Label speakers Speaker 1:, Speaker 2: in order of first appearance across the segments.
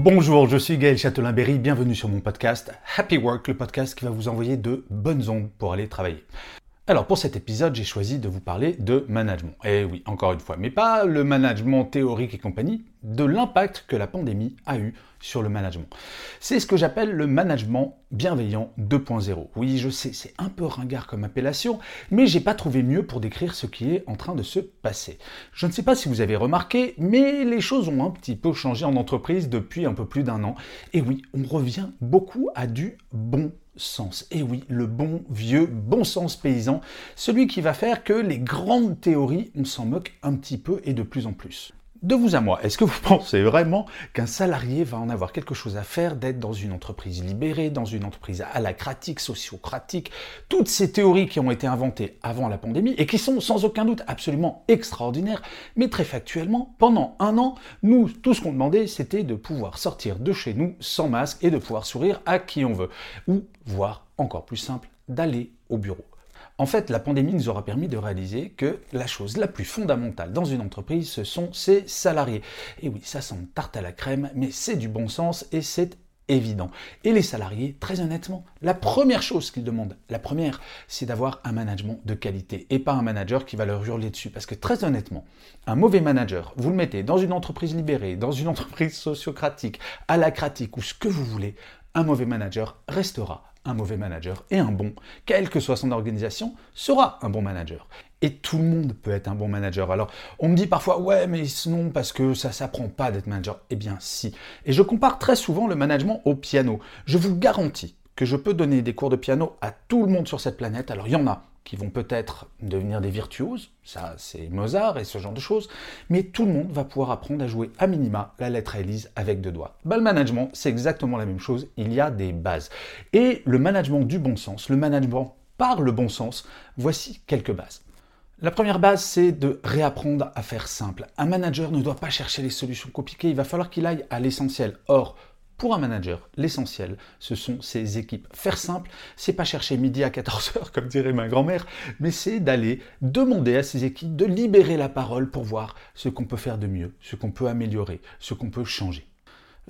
Speaker 1: Bonjour, je suis Gaël Châtelain-Berry, bienvenue sur mon podcast Happy Work, le podcast qui va vous envoyer de bonnes ondes pour aller travailler. Alors pour cet épisode, j'ai choisi de vous parler de management. Et oui, encore une fois, mais pas le management théorique et compagnie, de l'impact que la pandémie a eu sur le management. C'est ce que j'appelle le management bienveillant 2.0. Oui, je sais, c'est un peu ringard comme appellation, mais j'ai pas trouvé mieux pour décrire ce qui est en train de se passer. Je ne sais pas si vous avez remarqué, mais les choses ont un petit peu changé en entreprise depuis un peu plus d'un an. Et oui, on revient beaucoup à du bon sens. Et oui, le bon vieux bon sens paysan, celui qui va faire que les grandes théories, on s'en moque un petit peu et de plus en plus. De vous à moi, est-ce que vous pensez vraiment qu'un salarié va en avoir quelque chose à faire d'être dans une entreprise libérée, dans une entreprise alacratique, sociocratique, toutes ces théories qui ont été inventées avant la pandémie et qui sont sans aucun doute absolument extraordinaires, mais très factuellement, pendant un an, nous, tout ce qu'on demandait, c'était de pouvoir sortir de chez nous sans masque et de pouvoir sourire à qui on veut, ou, voire encore plus simple, d'aller au bureau. En fait, la pandémie nous aura permis de réaliser que la chose la plus fondamentale dans une entreprise, ce sont ses salariés. Et oui, ça semble tarte à la crème, mais c'est du bon sens et c'est évident. Et les salariés, très honnêtement, la première chose qu'ils demandent, la première, c'est d'avoir un management de qualité et pas un manager qui va leur hurler dessus. Parce que très honnêtement, un mauvais manager, vous le mettez dans une entreprise libérée, dans une entreprise sociocratique, alacratique ou ce que vous voulez, un mauvais manager restera un mauvais manager et un bon, quelle que soit son organisation, sera un bon manager. Et tout le monde peut être un bon manager. Alors, on me dit parfois, ouais, mais non, parce que ça s'apprend pas d'être manager. Eh bien, si. Et je compare très souvent le management au piano. Je vous garantis que je peux donner des cours de piano à tout le monde sur cette planète. Alors, il y en a qui vont peut-être devenir des virtuoses, ça c'est Mozart et ce genre de choses, mais tout le monde va pouvoir apprendre à jouer à minima la lettre à Élise avec deux doigts. Bah, le management, c'est exactement la même chose, il y a des bases. Et le management du bon sens, le management par le bon sens, voici quelques bases. La première base, c'est de réapprendre à faire simple. Un manager ne doit pas chercher les solutions compliquées, il va falloir qu'il aille à l'essentiel. Or, pour un manager, l'essentiel, ce sont ses équipes. Faire simple, c'est pas chercher midi à 14h, comme dirait ma grand-mère, mais c'est d'aller demander à ses équipes de libérer la parole pour voir ce qu'on peut faire de mieux, ce qu'on peut améliorer, ce qu'on peut changer.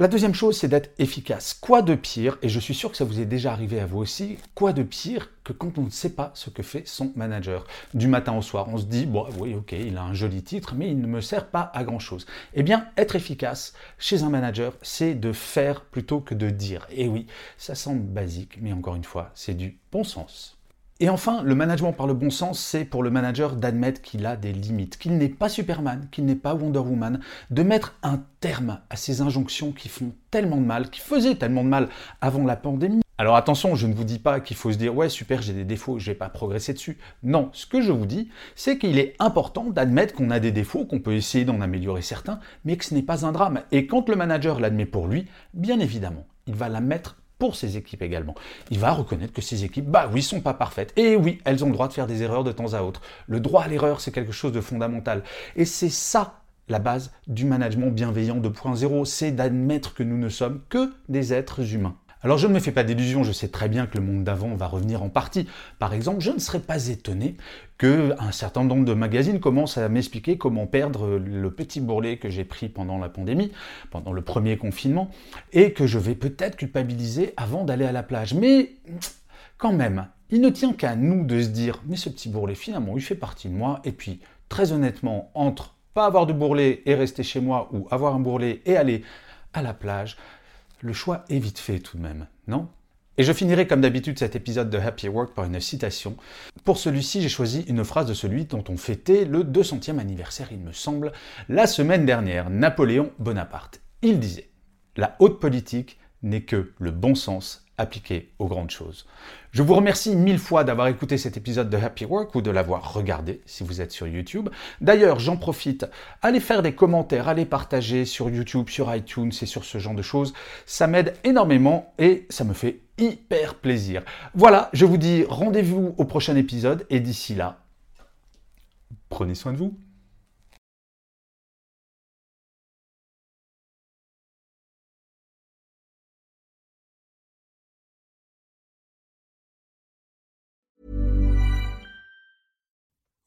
Speaker 1: La deuxième chose, c'est d'être efficace. Quoi de pire, et je suis sûr que ça vous est déjà arrivé à vous aussi, quoi de pire que quand on ne sait pas ce que fait son manager? Du matin au soir, on se dit, bon, oui, ok, il a un joli titre, mais il ne me sert pas à grand-chose. Eh bien, être efficace chez un manager, c'est de faire plutôt que de dire. Et oui, ça semble basique, mais encore une fois, c'est du bon sens. Et enfin, le management par le bon sens, c'est pour le manager d'admettre qu'il a des limites, qu'il n'est pas Superman, qu'il n'est pas Wonder Woman, de mettre un terme à ces injonctions qui font tellement de mal, qui faisaient tellement de mal avant la pandémie. Alors attention, je ne vous dis pas qu'il faut se dire ouais super j'ai des défauts, je vais pas progresser dessus. Non, ce que je vous dis, c'est qu'il est important d'admettre qu'on a des défauts, qu'on peut essayer d'en améliorer certains, mais que ce n'est pas un drame. Et quand le manager l'admet pour lui, bien évidemment, il va la mettre pour ses équipes également. Il va reconnaître que ses équipes, bah oui, sont pas parfaites. Et oui, elles ont le droit de faire des erreurs de temps à autre. Le droit à l'erreur, c'est quelque chose de fondamental. Et c'est ça la base du management bienveillant 2.0, c'est d'admettre que nous ne sommes que des êtres humains. Alors je ne me fais pas d'illusions, je sais très bien que le monde d'avant va revenir en partie. Par exemple, je ne serais pas étonné qu'un certain nombre de magazines commencent à m'expliquer comment perdre le petit bourrelet que j'ai pris pendant la pandémie, pendant le premier confinement, et que je vais peut-être culpabiliser avant d'aller à la plage. Mais quand même, il ne tient qu'à nous de se dire, mais ce petit bourrelet finalement, il fait partie de moi, et puis très honnêtement, entre pas avoir de bourrelet et rester chez moi, ou avoir un bourrelet et aller à la plage, le choix est vite fait tout de même, non? Et je finirai comme d'habitude cet épisode de Happy Work par une citation. Pour celui-ci, j'ai choisi une phrase de celui dont on fêtait le 200e anniversaire, il me semble, la semaine dernière, Napoléon Bonaparte. Il disait La haute politique n'est que le bon sens appliqué aux grandes choses. Je vous remercie mille fois d'avoir écouté cet épisode de Happy Work ou de l'avoir regardé si vous êtes sur YouTube. D'ailleurs, j'en profite, allez faire des commentaires, allez partager sur YouTube, sur iTunes et sur ce genre de choses. Ça m'aide énormément et ça me fait hyper plaisir. Voilà, je vous dis rendez-vous au prochain épisode et d'ici là, prenez soin de vous.